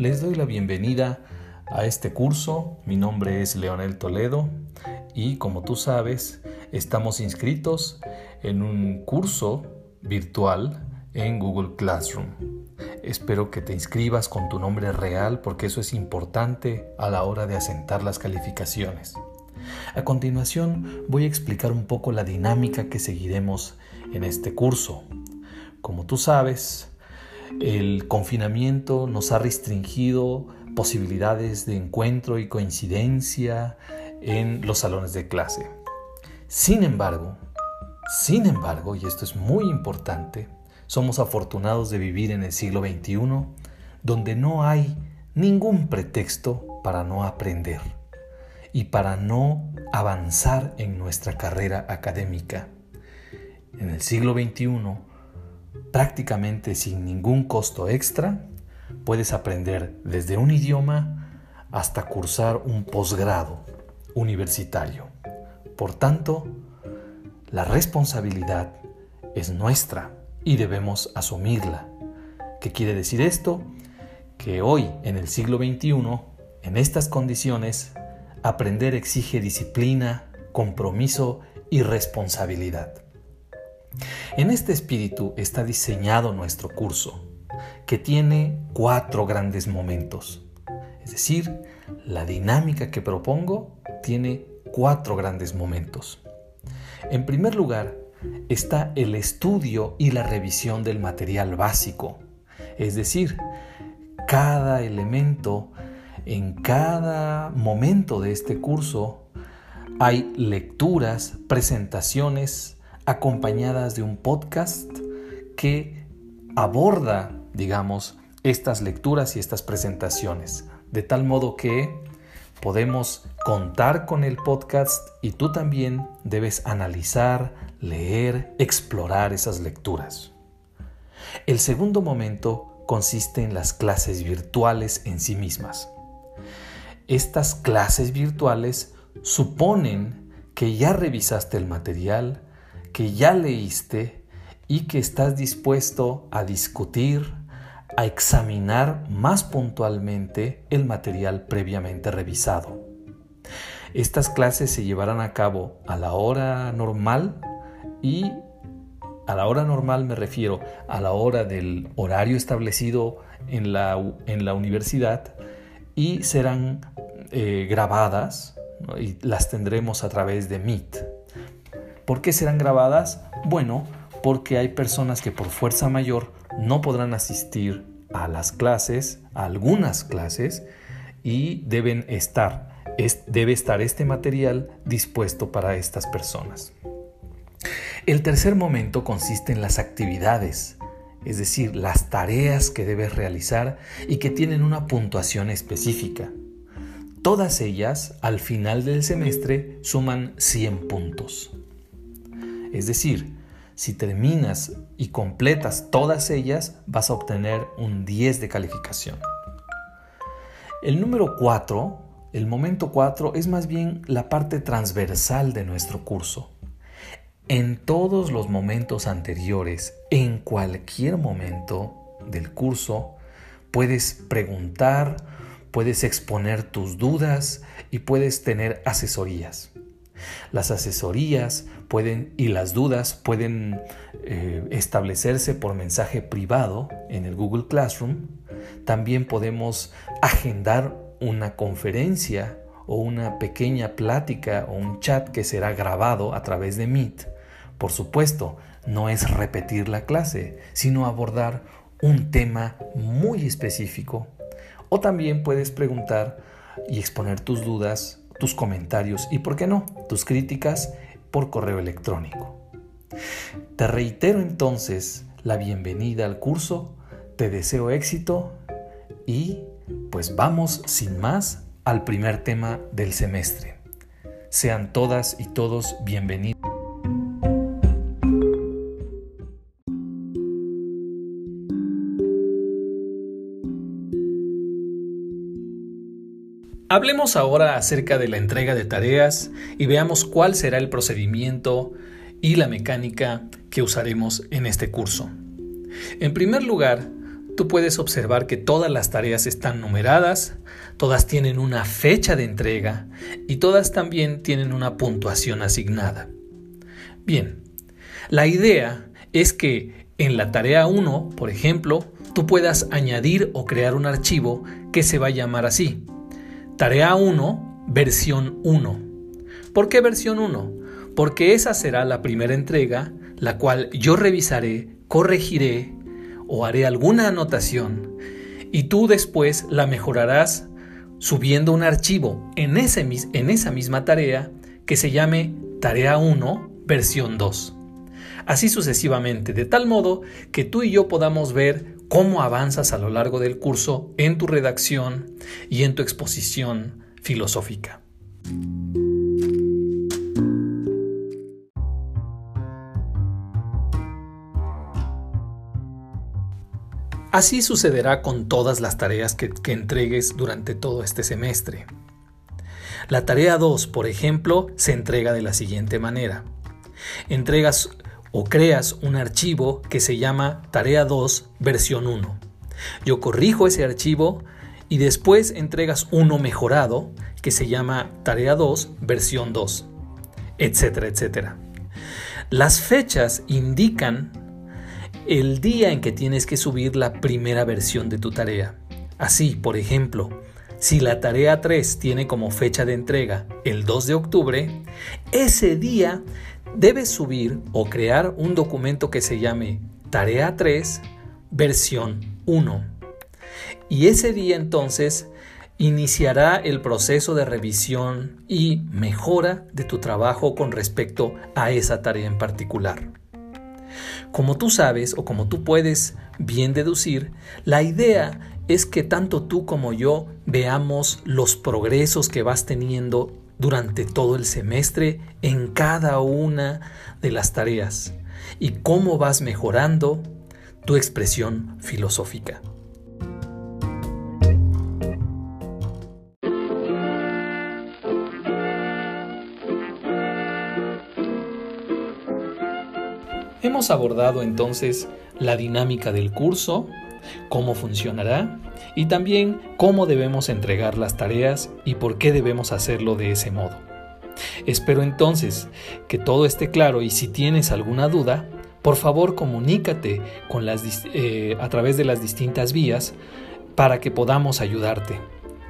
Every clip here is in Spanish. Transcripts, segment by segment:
les doy la bienvenida a este curso. Mi nombre es Leonel Toledo y como tú sabes, estamos inscritos en un curso virtual en Google Classroom. Espero que te inscribas con tu nombre real porque eso es importante a la hora de asentar las calificaciones. A continuación voy a explicar un poco la dinámica que seguiremos en este curso. Como tú sabes, el confinamiento nos ha restringido posibilidades de encuentro y coincidencia en los salones de clase. Sin embargo, sin embargo, y esto es muy importante, somos afortunados de vivir en el siglo XXI donde no hay ningún pretexto para no aprender y para no avanzar en nuestra carrera académica. En el siglo XXI prácticamente sin ningún costo extra, puedes aprender desde un idioma hasta cursar un posgrado universitario. Por tanto, la responsabilidad es nuestra y debemos asumirla. ¿Qué quiere decir esto? Que hoy, en el siglo XXI, en estas condiciones, aprender exige disciplina, compromiso y responsabilidad. En este espíritu está diseñado nuestro curso, que tiene cuatro grandes momentos. Es decir, la dinámica que propongo tiene cuatro grandes momentos. En primer lugar, está el estudio y la revisión del material básico, es decir, cada elemento en cada momento de este curso hay lecturas, presentaciones, acompañadas de un podcast que aborda, digamos, estas lecturas y estas presentaciones, de tal modo que podemos contar con el podcast y tú también debes analizar, leer, explorar esas lecturas. El segundo momento consiste en las clases virtuales en sí mismas. Estas clases virtuales suponen que ya revisaste el material, que ya leíste y que estás dispuesto a discutir, a examinar más puntualmente el material previamente revisado. Estas clases se llevarán a cabo a la hora normal y a la hora normal me refiero a la hora del horario establecido en la, en la universidad y serán eh, grabadas y las tendremos a través de Meet. ¿Por qué serán grabadas? Bueno, porque hay personas que por fuerza mayor no podrán asistir a las clases, a algunas clases, y deben estar, debe estar este material dispuesto para estas personas. El tercer momento consiste en las actividades, es decir, las tareas que debes realizar y que tienen una puntuación específica. Todas ellas, al final del semestre, suman 100 puntos. Es decir, si terminas y completas todas ellas, vas a obtener un 10 de calificación. El número 4, el momento 4, es más bien la parte transversal de nuestro curso. En todos los momentos anteriores, en cualquier momento del curso, puedes preguntar, puedes exponer tus dudas y puedes tener asesorías. Las asesorías pueden y las dudas pueden eh, establecerse por mensaje privado en el Google Classroom. También podemos agendar una conferencia o una pequeña plática o un chat que será grabado a través de Meet. Por supuesto, no es repetir la clase, sino abordar un tema muy específico. O también puedes preguntar y exponer tus dudas tus comentarios y, ¿por qué no?, tus críticas por correo electrónico. Te reitero entonces la bienvenida al curso, te deseo éxito y pues vamos sin más al primer tema del semestre. Sean todas y todos bienvenidos. Hablemos ahora acerca de la entrega de tareas y veamos cuál será el procedimiento y la mecánica que usaremos en este curso. En primer lugar, tú puedes observar que todas las tareas están numeradas, todas tienen una fecha de entrega y todas también tienen una puntuación asignada. Bien, la idea es que en la tarea 1, por ejemplo, tú puedas añadir o crear un archivo que se va a llamar así. Tarea 1, versión 1. ¿Por qué versión 1? Porque esa será la primera entrega, la cual yo revisaré, corregiré o haré alguna anotación y tú después la mejorarás subiendo un archivo en, ese, en esa misma tarea que se llame tarea 1 versión 2. Así sucesivamente, de tal modo que tú y yo podamos ver cómo avanzas a lo largo del curso en tu redacción y en tu exposición filosófica. Así sucederá con todas las tareas que, entregues durante todo este semestre. La tarea 2, por ejemplo, se entrega de la siguiente manera. Entregas o creas un archivo que se llama tarea 2 versión 1. Yo corrijo ese archivo y después entregas uno mejorado que se llama tarea 2 versión 2, etcétera, etcétera. Las fechas indican el día en que tienes que subir la primera versión de tu tarea. Así, por ejemplo, si la tarea 3 tiene como fecha de entrega el 2 de octubre, ese día debes subir o crear un documento que se llame Tarea 3 versión 1. Y ese día entonces iniciará el proceso de revisión y mejora de tu trabajo con respecto a esa tarea en particular. Como tú sabes o como tú puedes bien deducir, la idea es que tanto tú como yo veamos los progresos que vas teniendo durante todo el semestre en cada una de las tareas y cómo vas mejorando tu expresión filosófica. Hemos abordado entonces la dinámica del curso, cómo funcionará y también cómo debemos entregar las tareas y por qué debemos hacerlo de ese modo. Espero entonces que todo esté claro y si tienes alguna duda, por favor comunícate eh, a través de las distintas vías para que podamos ayudarte.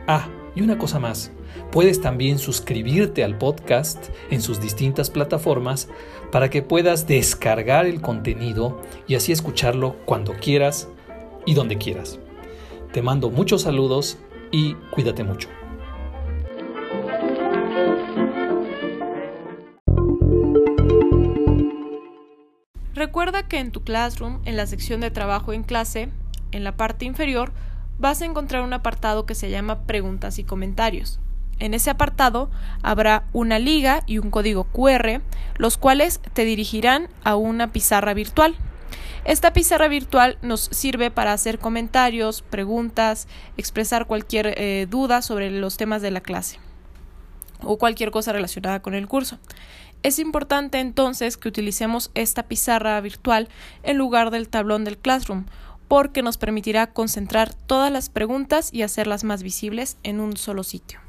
Ah, y una cosa más, puedes también suscribirte al podcast en sus distintas plataformas para que puedas descargar el contenido y así escucharlo cuando quieras y donde quieras. Te mando muchos saludos y cuídate mucho. Recuerda que en tu Classroom, en la sección de trabajo en clase, en la parte inferior, vas a encontrar un apartado que se llama Preguntas y Comentarios. En ese apartado habrá una liga y un código QR, los cuales te dirigirán a una pizarra virtual. Esta pizarra virtual nos sirve para hacer comentarios, preguntas, expresar cualquier eh, duda sobre los temas de la clase o cualquier cosa relacionada con el curso. Es importante entonces que utilicemos esta pizarra virtual en lugar del tablón del Classroom porque nos permitirá concentrar todas las preguntas y hacerlas más visibles en un solo sitio.